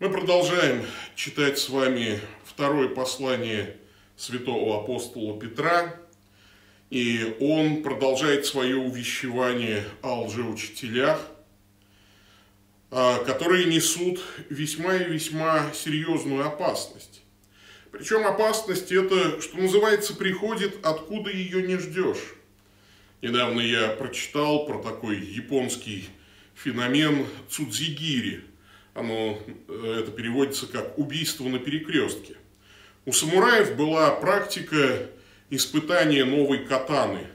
Мы продолжаем читать с вами второе послание святого апостола Петра, и он продолжает свое увещевание о лжеучителях, а, которые несут весьма и весьма серьезную опасность. Причем опасность это, что называется, приходит, откуда ее не ждешь. Недавно я прочитал про такой японский феномен цудзигири – оно, э, это переводится как убийство на перекрестке. У самураев была практика испытания новой катаны,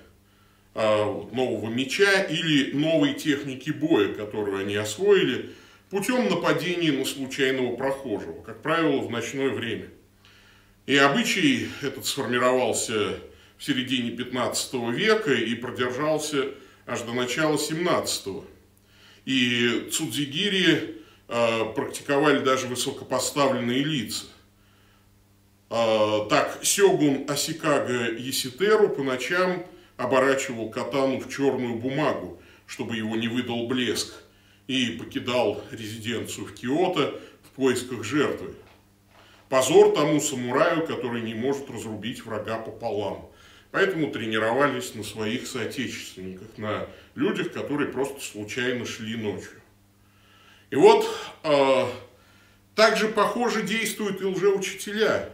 а, нового меча или новой техники боя, которую они освоили путем нападения на случайного прохожего, как правило, в ночное время. И обычай этот сформировался в середине 15 века и продержался аж до начала 17 И Цудзигири практиковали даже высокопоставленные лица. Э, так, Сёгун Асикага Еситеру по ночам оборачивал катану в черную бумагу, чтобы его не выдал блеск, и покидал резиденцию в Киото в поисках жертвы. Позор тому самураю, который не может разрубить врага пополам. Поэтому тренировались на своих соотечественниках, на людях, которые просто случайно шли ночью. И вот э, также похоже действуют и лжеучителя.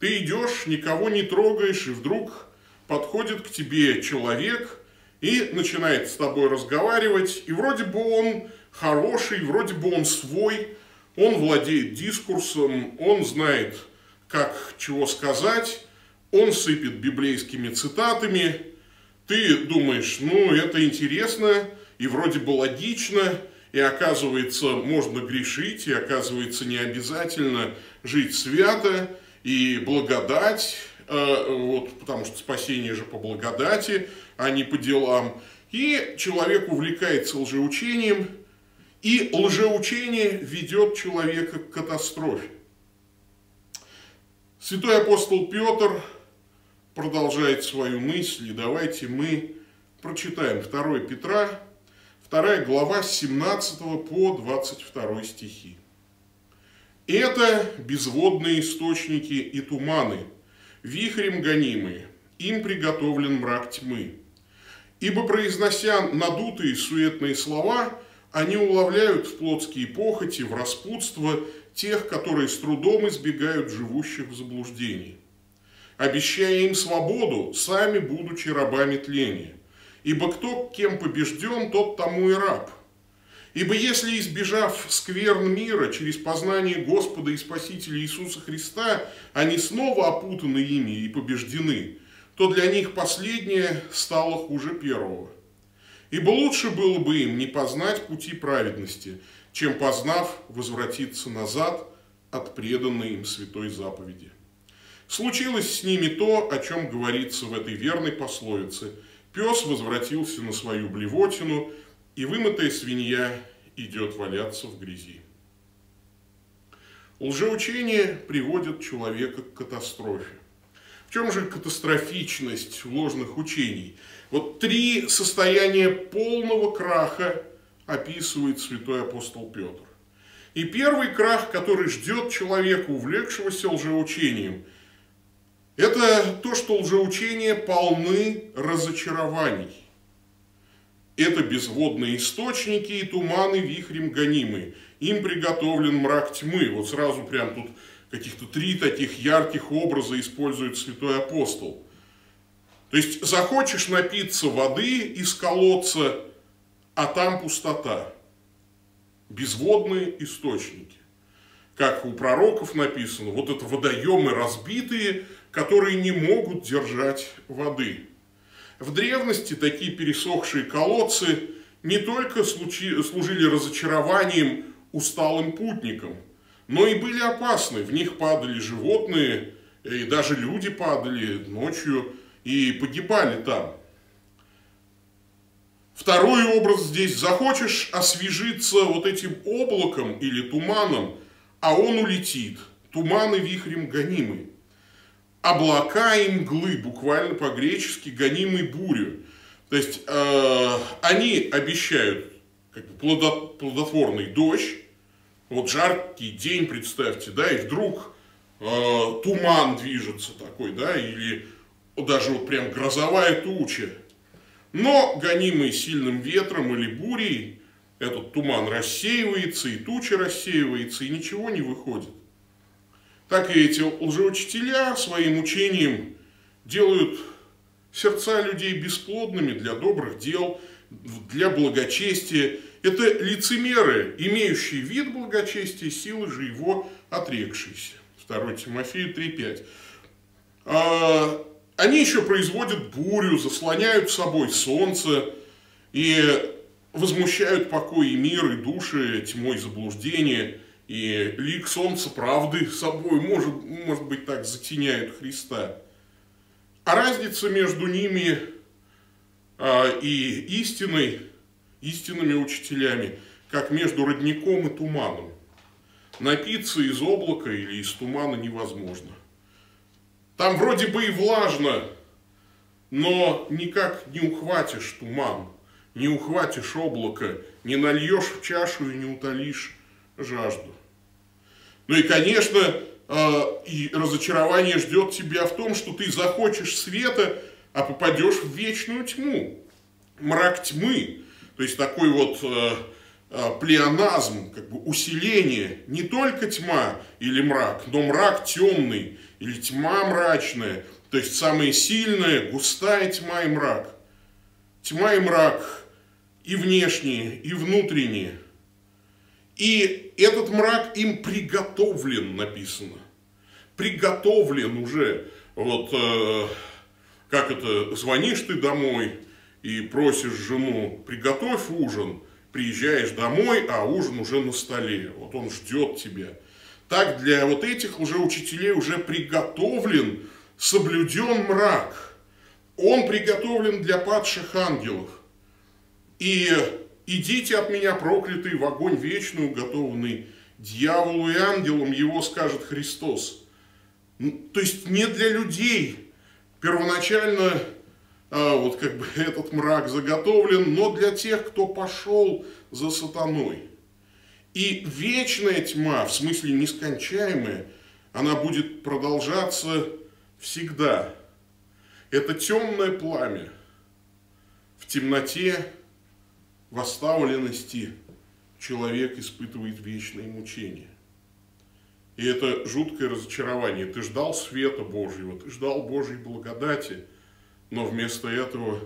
Ты идешь, никого не трогаешь, и вдруг подходит к тебе человек и начинает с тобой разговаривать, и вроде бы он хороший, вроде бы он свой, он владеет дискурсом, он знает, как чего сказать, он сыпет библейскими цитатами, ты думаешь, ну это интересно и вроде бы логично, и оказывается, можно грешить, и оказывается, не обязательно жить свято, и благодать, э, вот, потому что спасение же по благодати, а не по делам. И человек увлекается лжеучением, и лжеучение ведет человека к катастрофе. Святой апостол Петр продолжает свою мысль, и давайте мы прочитаем 2 Петра, Вторая глава с 17 по 22 стихи. Это безводные источники и туманы, вихрем гонимые, им приготовлен мрак тьмы. Ибо, произнося надутые суетные слова, они уловляют в плотские похоти, в распутство тех, которые с трудом избегают живущих в заблуждении. Обещая им свободу, сами будучи рабами тления. Ибо кто кем побежден, тот тому и раб. Ибо если, избежав скверн мира через познание Господа и Спасителя Иисуса Христа, они снова опутаны ими и побеждены, то для них последнее стало хуже первого. Ибо лучше было бы им не познать пути праведности, чем познав, возвратиться назад от преданной им святой заповеди. Случилось с ними то, о чем говорится в этой верной пословице – Пес возвратился на свою блевотину, и вымытая свинья идет валяться в грязи. Лжеучение приводит человека к катастрофе. В чем же катастрофичность ложных учений? Вот три состояния полного краха описывает святой апостол Петр. И первый крах, который ждет человека, увлекшегося лжеучением – это то, что лжеучения полны разочарований. Это безводные источники и туманы вихрем гонимые. Им приготовлен мрак тьмы. Вот сразу прям тут каких-то три таких ярких образа использует святой апостол. То есть захочешь напиться воды из колодца, а там пустота. Безводные источники. Как у пророков написано, вот это водоемы разбитые – которые не могут держать воды. В древности такие пересохшие колодцы не только служили разочарованием усталым путникам, но и были опасны. В них падали животные, и даже люди падали ночью и погибали там. Второй образ здесь. Захочешь освежиться вот этим облаком или туманом, а он улетит. Туманы вихрем гонимый облака и мглы, буквально по-гречески гонимой бурю. То есть э, они обещают как бы, плодотворный дождь, Вот жаркий день, представьте, да, и вдруг э, туман движется такой, да, или даже вот прям грозовая туча. Но, гонимый сильным ветром или бурей, этот туман рассеивается, и туча рассеивается, и ничего не выходит. Так и эти лжеучителя своим учением делают сердца людей бесплодными для добрых дел, для благочестия. Это лицемеры, имеющие вид благочестия, силы же его отрекшиеся. 2 Тимофею 3.5. А, они еще производят бурю, заслоняют собой солнце и возмущают покой и мир, и души тьмой заблуждения, и лик солнца правды собой, может, может быть, так затеняют Христа. А разница между ними а, и истиной, истинными учителями, как между родником и туманом. Напиться из облака или из тумана невозможно. Там вроде бы и влажно, но никак не ухватишь туман, не ухватишь облако, не нальешь в чашу и не утолишь жажду. Ну и, конечно, а, и разочарование ждет тебя в том, что ты захочешь света, а попадешь в вечную тьму. Мрак тьмы. То есть такой вот э, э, плеоназм, как бы усиление. Не только тьма или мрак, но мрак темный или тьма мрачная. То есть самая сильная, густая тьма и мрак. Тьма и мрак и внешние, и внутренние – и этот мрак им приготовлен, написано. Приготовлен уже. Вот э, как это, звонишь ты домой и просишь жену, приготовь ужин, приезжаешь домой, а ужин уже на столе. Вот он ждет тебя. Так для вот этих уже учителей уже приготовлен, соблюден мрак. Он приготовлен для падших ангелов. И идите от меня, проклятый, в огонь вечный, уготованный дьяволу и ангелам, его скажет Христос. То есть не для людей. Первоначально а, вот как бы этот мрак заготовлен, но для тех, кто пошел за сатаной. И вечная тьма, в смысле нескончаемая, она будет продолжаться всегда. Это темное пламя в темноте в оставленности человек испытывает вечные мучения. И это жуткое разочарование. Ты ждал света Божьего, ты ждал Божьей благодати, но вместо этого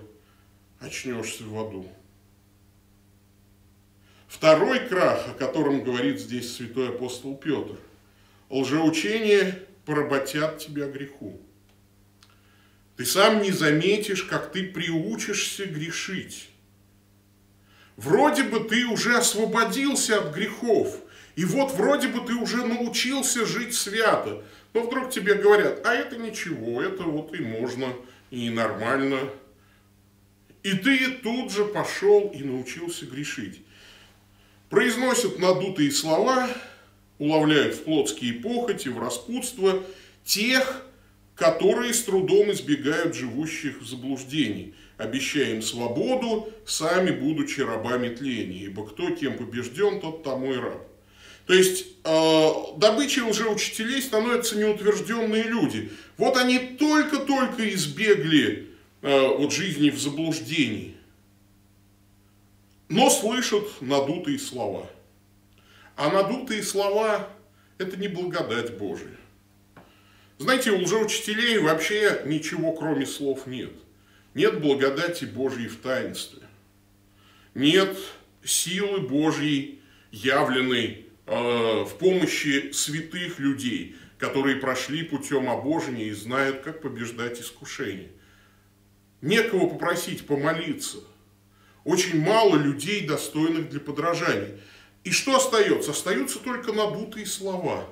очнешься в аду. Второй крах, о котором говорит здесь святой апостол Петр. Лжеучение поработят тебя греху. Ты сам не заметишь, как ты приучишься грешить. Вроде бы ты уже освободился от грехов, и вот вроде бы ты уже научился жить свято, но вдруг тебе говорят, а это ничего, это вот и можно, и нормально. И ты тут же пошел и научился грешить. Произносят надутые слова, уловляют в плотские похоти, в распутство тех, которые с трудом избегают живущих в заблуждении, обещая им свободу, сами будучи рабами тления, ибо кто кем побежден, тот тому и раб. То есть э, добычей уже учителей становятся неутвержденные люди. Вот они только-только избегли э, вот жизни в заблуждении, но слышат надутые слова. А надутые слова – это не благодать Божия. Знаете, у лжеучителей вообще ничего кроме слов нет. Нет благодати Божьей в таинстве. Нет силы Божьей, явленной э, в помощи святых людей, которые прошли путем обожения и знают, как побеждать искушение. Некого попросить помолиться. Очень мало людей, достойных для подражания. И что остается? Остаются только надутые слова.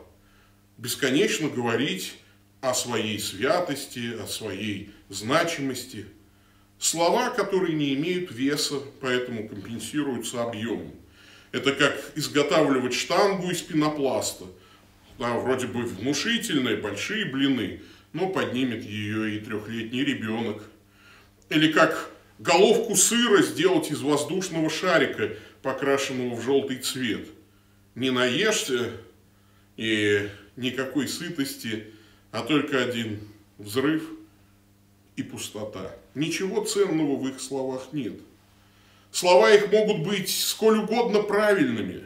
Бесконечно говорить о своей святости, о своей значимости. Слова, которые не имеют веса, поэтому компенсируются объемом. Это как изготавливать штангу из пенопласта. Да, вроде бы внушительные, большие блины, но поднимет ее и трехлетний ребенок. Или как головку сыра сделать из воздушного шарика, покрашенного в желтый цвет. не наешься и никакой сытости, а только один взрыв и пустота. Ничего ценного в их словах нет. Слова их могут быть сколь угодно правильными,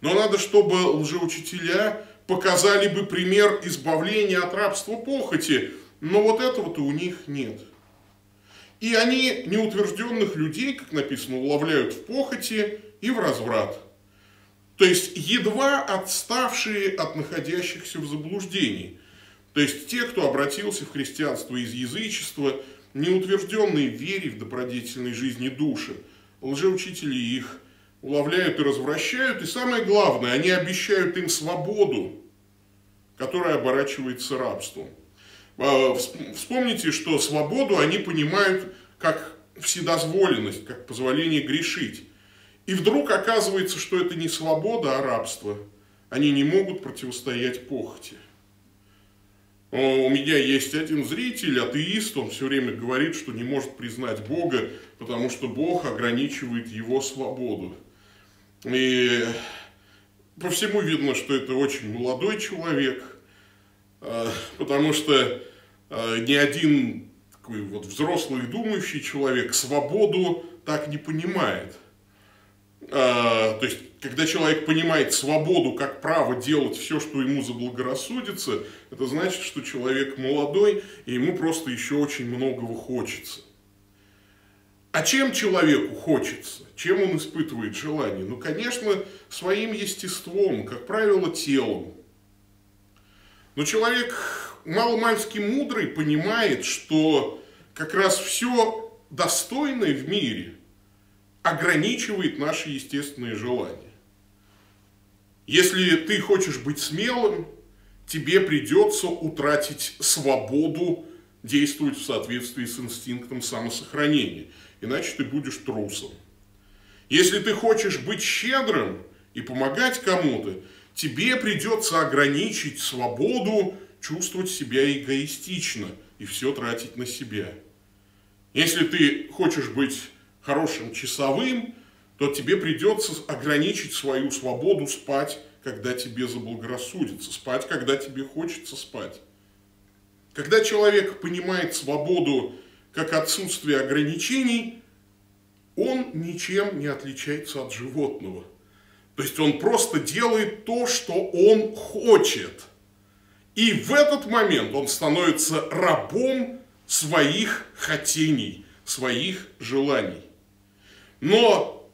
но надо, чтобы лжеучителя показали бы пример избавления от рабства похоти, но вот этого-то у них нет. И они неутвержденных людей, как написано, уловляют в похоти и в разврат. То есть едва отставшие от находящихся в заблуждении. То есть те, кто обратился в христианство из язычества, неутвержденные в вере в добродетельной жизни души. Лжеучители их уловляют и развращают, и самое главное, они обещают им свободу, которая оборачивается рабством. А, вспомните, что свободу они понимают как вседозволенность, как позволение грешить. И вдруг оказывается, что это не свобода, а рабство. Они не могут противостоять похоти. У меня есть один зритель, атеист, он все время говорит, что не может признать Бога, потому что Бог ограничивает его свободу. И по всему видно, что это очень молодой человек, а, потому что а, ни один такой вот взрослый думающий человек свободу так не понимает. А, то есть, когда человек понимает свободу как право делать все, что ему заблагорассудится, это значит, что человек молодой, и ему просто еще очень многого хочется. А чем человеку хочется? Чем он испытывает желание? Ну, конечно, своим естеством, как правило, телом. Но человек маломальски мудрый понимает, что как раз все достойное в мире – ограничивает наши естественные желания. Если ты хочешь быть смелым, тебе придется утратить свободу действовать в соответствии с инстинктом самосохранения, иначе ты будешь трусом. Если ты хочешь быть щедрым и помогать кому-то, тебе придется ограничить свободу чувствовать себя эгоистично и все тратить на себя. Если ты хочешь быть хорошим часовым, то тебе придется ограничить свою свободу спать, когда тебе заблагорассудится, спать, когда тебе хочется спать. Когда человек понимает свободу как отсутствие ограничений, он ничем не отличается от животного. То есть он просто делает то, что он хочет. И в этот момент он становится рабом своих хотений, своих желаний. Но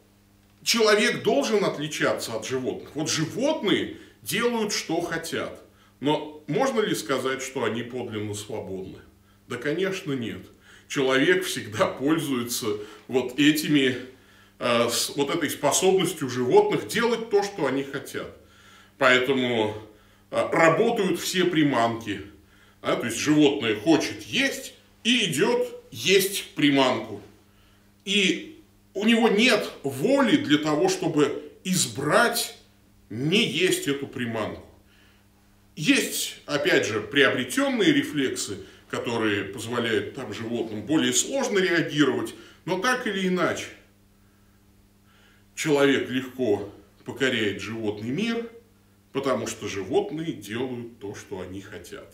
человек должен отличаться от животных. Вот животные делают, что хотят. Но можно ли сказать, что они подлинно свободны? Да, конечно, нет. Человек всегда пользуется вот этими, э, вот этой способностью животных делать то, что они хотят. Поэтому э, работают все приманки. Да, то есть животное хочет есть и идет есть приманку. И у него нет воли для того, чтобы избрать не есть эту приманку. Есть, опять же, приобретенные рефлексы, которые позволяют там животным более сложно реагировать, но так или иначе человек легко покоряет животный мир, потому что животные делают то, что они хотят.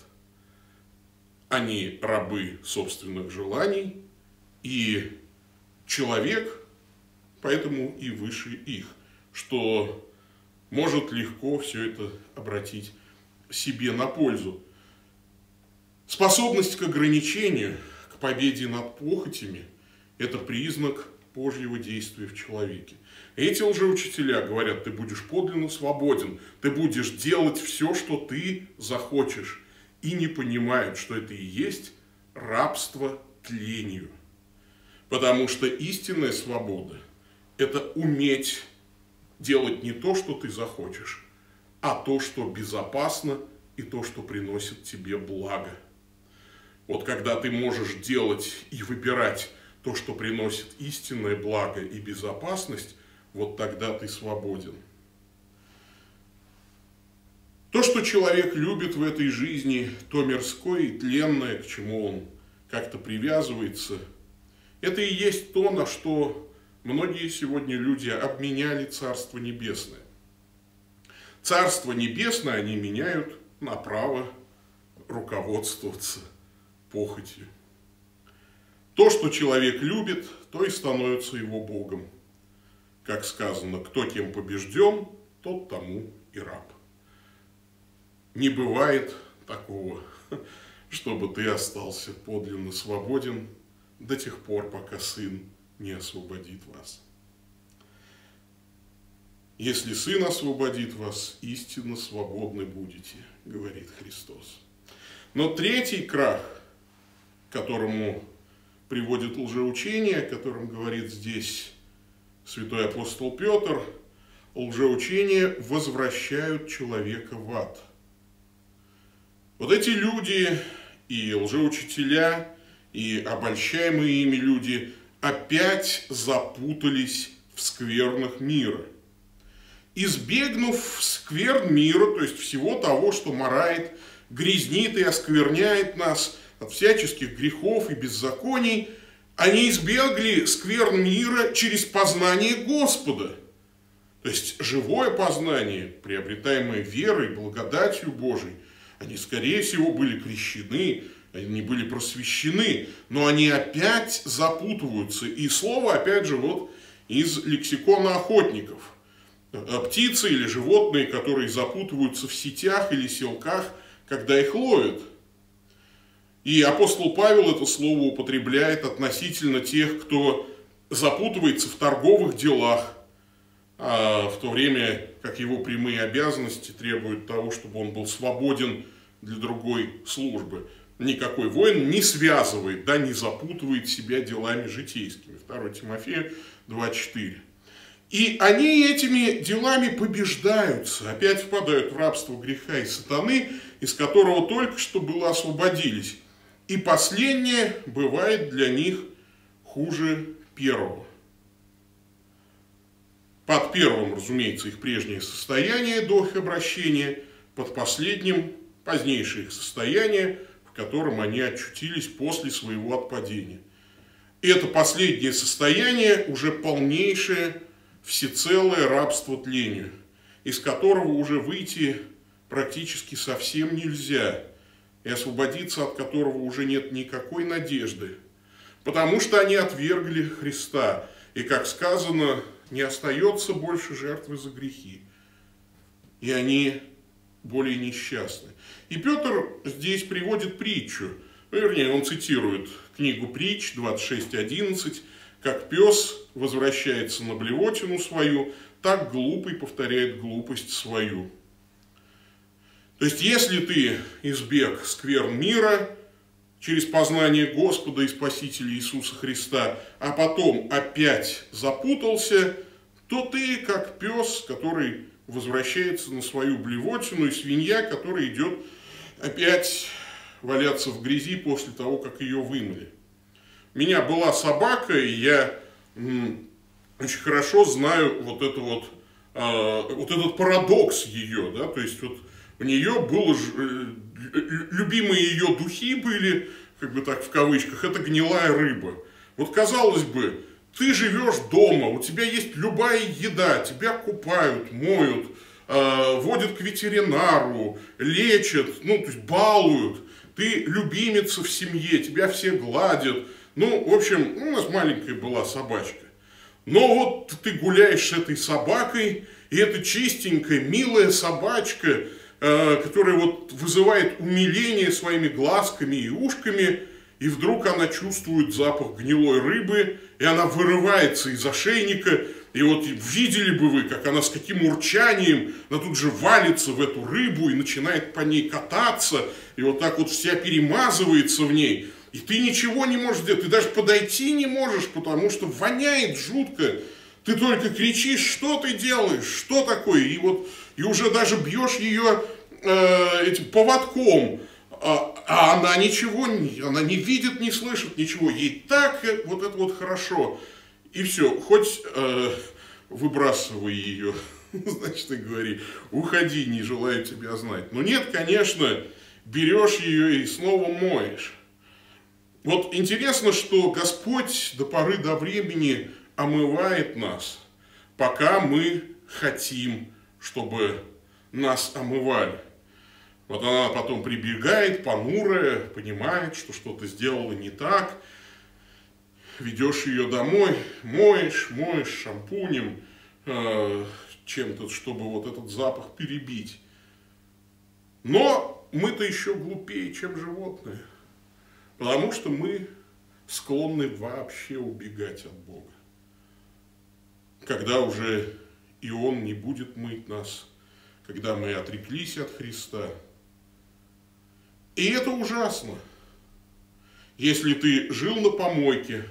Они рабы собственных желаний, и человек поэтому и выше их, что может легко все это обратить себе на пользу. Способность к ограничению, к победе над похотями – это признак Божьего действия в человеке. Эти лжеучителя говорят, ты будешь подлинно свободен, ты будешь делать все, что ты захочешь, и не понимают, что это и есть рабство тлению. Потому что истинная свобода это уметь делать не то, что ты захочешь, а то, что безопасно и то, что приносит тебе благо. Вот когда ты можешь делать и выбирать то, что приносит истинное благо и безопасность, вот тогда ты свободен. То, что человек любит в этой жизни, то мирское и тленное, к чему он как-то привязывается, это и есть то, на что Многие сегодня люди обменяли Царство Небесное. Царство Небесное они меняют на право руководствоваться похотью. То, что человек любит, то и становится его Богом. Как сказано, кто кем побежден, тот тому и раб. Не бывает такого, чтобы ты остался подлинно свободен до тех пор, пока Сын не освободит вас. Если Сын освободит вас, истинно свободны будете, говорит Христос. Но третий крах, которому приводит лжеучение, о котором говорит здесь святой апостол Петр, лжеучения возвращают человека в ад. Вот эти люди и лжеучителя, и обольщаемые ими люди опять запутались в скверных мира. Избегнув скверн мира, то есть всего того, что морает, грязнит и оскверняет нас – от всяческих грехов и беззаконий, они избегли скверн мира через познание Господа. То есть живое познание, приобретаемое верой, благодатью Божией, они, скорее всего, были крещены, они были просвещены, но они опять запутываются. И слово, опять же, вот из лексикона охотников. Птицы или животные, которые запутываются в сетях или селках, когда их ловят – и апостол Павел это слово употребляет относительно тех, кто запутывается в торговых делах, а в то время как его прямые обязанности требуют того, чтобы он был свободен для другой службы. Никакой воин не связывает, да, не запутывает себя делами житейскими. 2 Тимофея 2.4. И они этими делами побеждаются, опять впадают в рабство греха и сатаны, из которого только что было освободились. И последнее бывает для них хуже первого. Под первым, разумеется, их прежнее состояние до обращения, под последним позднейшее их состояние, в котором они очутились после своего отпадения. И это последнее состояние уже полнейшее, всецелое рабство тлению, из которого уже выйти практически совсем нельзя – и освободиться от которого уже нет никакой надежды, потому что они отвергли Христа, и, как сказано, не остается больше жертвы за грехи, и они более несчастны. И Петр здесь приводит притчу, вернее, он цитирует книгу притч 26.11, как пес возвращается на блевотину свою, так глупый повторяет глупость свою. То есть, если ты избег скверн мира через познание Господа и Спасителя Иисуса Христа, а потом опять запутался, то ты как пес, который возвращается на свою блевотину, и свинья, которая идет опять валяться в грязи после того, как ее вымыли. У меня была собака, и я очень хорошо знаю вот это вот, э, вот этот парадокс ее, да, то есть вот у нее было, э, любимые ее духи были, как бы так в кавычках, это гнилая рыба. Вот казалось бы, ты живешь дома, у тебя есть любая еда, тебя купают, моют, э, водят к ветеринару, лечат, ну, то есть балуют. Ты любимица в семье, тебя все гладят. Ну, в общем, у нас маленькая была собачка. Но вот ты гуляешь с этой собакой, и эта чистенькая, милая собачка Э, которая вот вызывает умиление своими глазками и ушками, и вдруг она чувствует запах гнилой рыбы, и она вырывается из ошейника, и вот видели бы вы, как она с каким урчанием, она тут же валится в эту рыбу и начинает по ней кататься, и вот так вот вся перемазывается в ней. И ты ничего не можешь сделать, ты даже подойти не можешь, потому что воняет жутко. Ты только кричишь, что ты делаешь, что такое, и вот и уже даже бьешь ее э, этим поводком, а, а она ничего, она не видит, не слышит ничего, ей так э, вот это вот хорошо. И все, хоть э, выбрасывай ее, значит, и говори, уходи, не желаю тебя знать. Но нет, конечно, берешь ее и снова моешь. Вот интересно, что Господь до поры до времени омывает нас, пока мы хотим чтобы нас омывали. Вот она потом прибегает, понурая, понимает, что что-то сделала не так. Ведешь ее домой, моешь, моешь шампунем, э, чем-то, чтобы вот этот запах перебить. Но мы-то еще глупее, чем животные. Потому что мы склонны вообще убегать от Бога. Когда уже и Он не будет мыть нас, когда мы отреклись от Христа. И это ужасно. Если ты жил на помойке,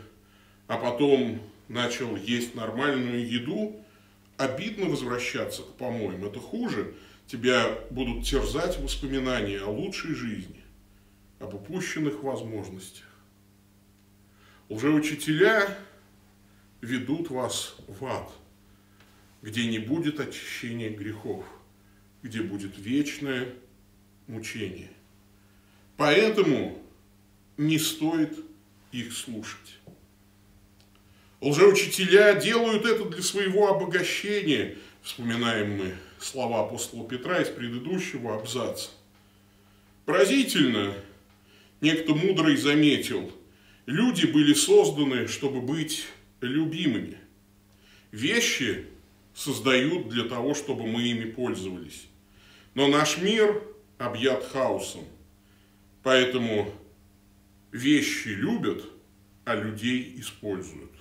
а потом начал есть нормальную еду, обидно возвращаться к помоям. Это хуже. Тебя будут терзать воспоминания о лучшей жизни, об упущенных возможностях. Лжеучителя ведут вас в ад, где не будет очищения грехов, где будет вечное мучение. Поэтому не стоит их слушать. Лжеучителя делают это для своего обогащения, вспоминаем мы слова апостола Петра из предыдущего абзаца. Поразительно, некто мудрый заметил, люди были созданы, чтобы быть любимыми. Вещи создают для того, чтобы мы ими пользовались. Но наш мир объят хаосом. Поэтому вещи любят, а людей используют.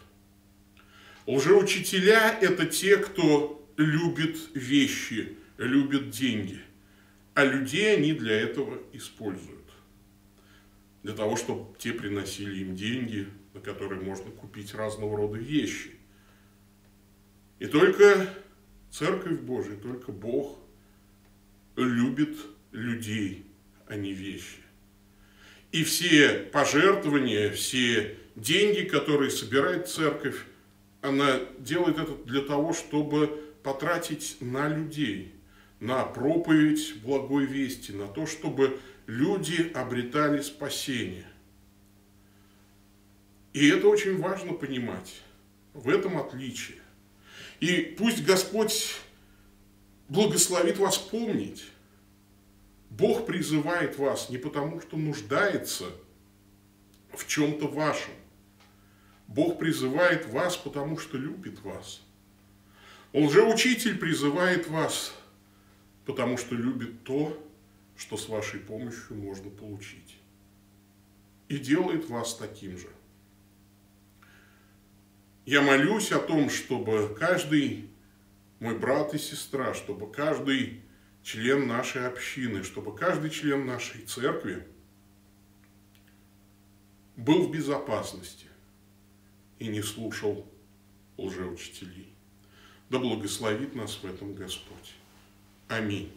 Лжеучителя – это те, кто любит вещи, любит деньги, а людей они для этого используют. Для того, чтобы те приносили им деньги, на которые можно купить разного рода вещи. И только Церковь Божия, только Бог любит людей, а не вещи. И все пожертвования, все деньги, которые собирает Церковь, она делает это для того, чтобы потратить на людей, на проповедь благой вести, на то, чтобы люди обретали спасение. И это очень важно понимать. В этом отличие. И пусть Господь благословит вас помнить. Бог призывает вас не потому, что нуждается в чем-то вашем, Бог призывает вас, потому что любит вас. Лжеучитель призывает вас, потому что любит то, что с вашей помощью можно получить. И делает вас таким же. Я молюсь о том, чтобы каждый мой брат и сестра, чтобы каждый член нашей общины, чтобы каждый член нашей церкви был в безопасности и не слушал лжеучителей. Да благословит нас в этом Господь. Аминь.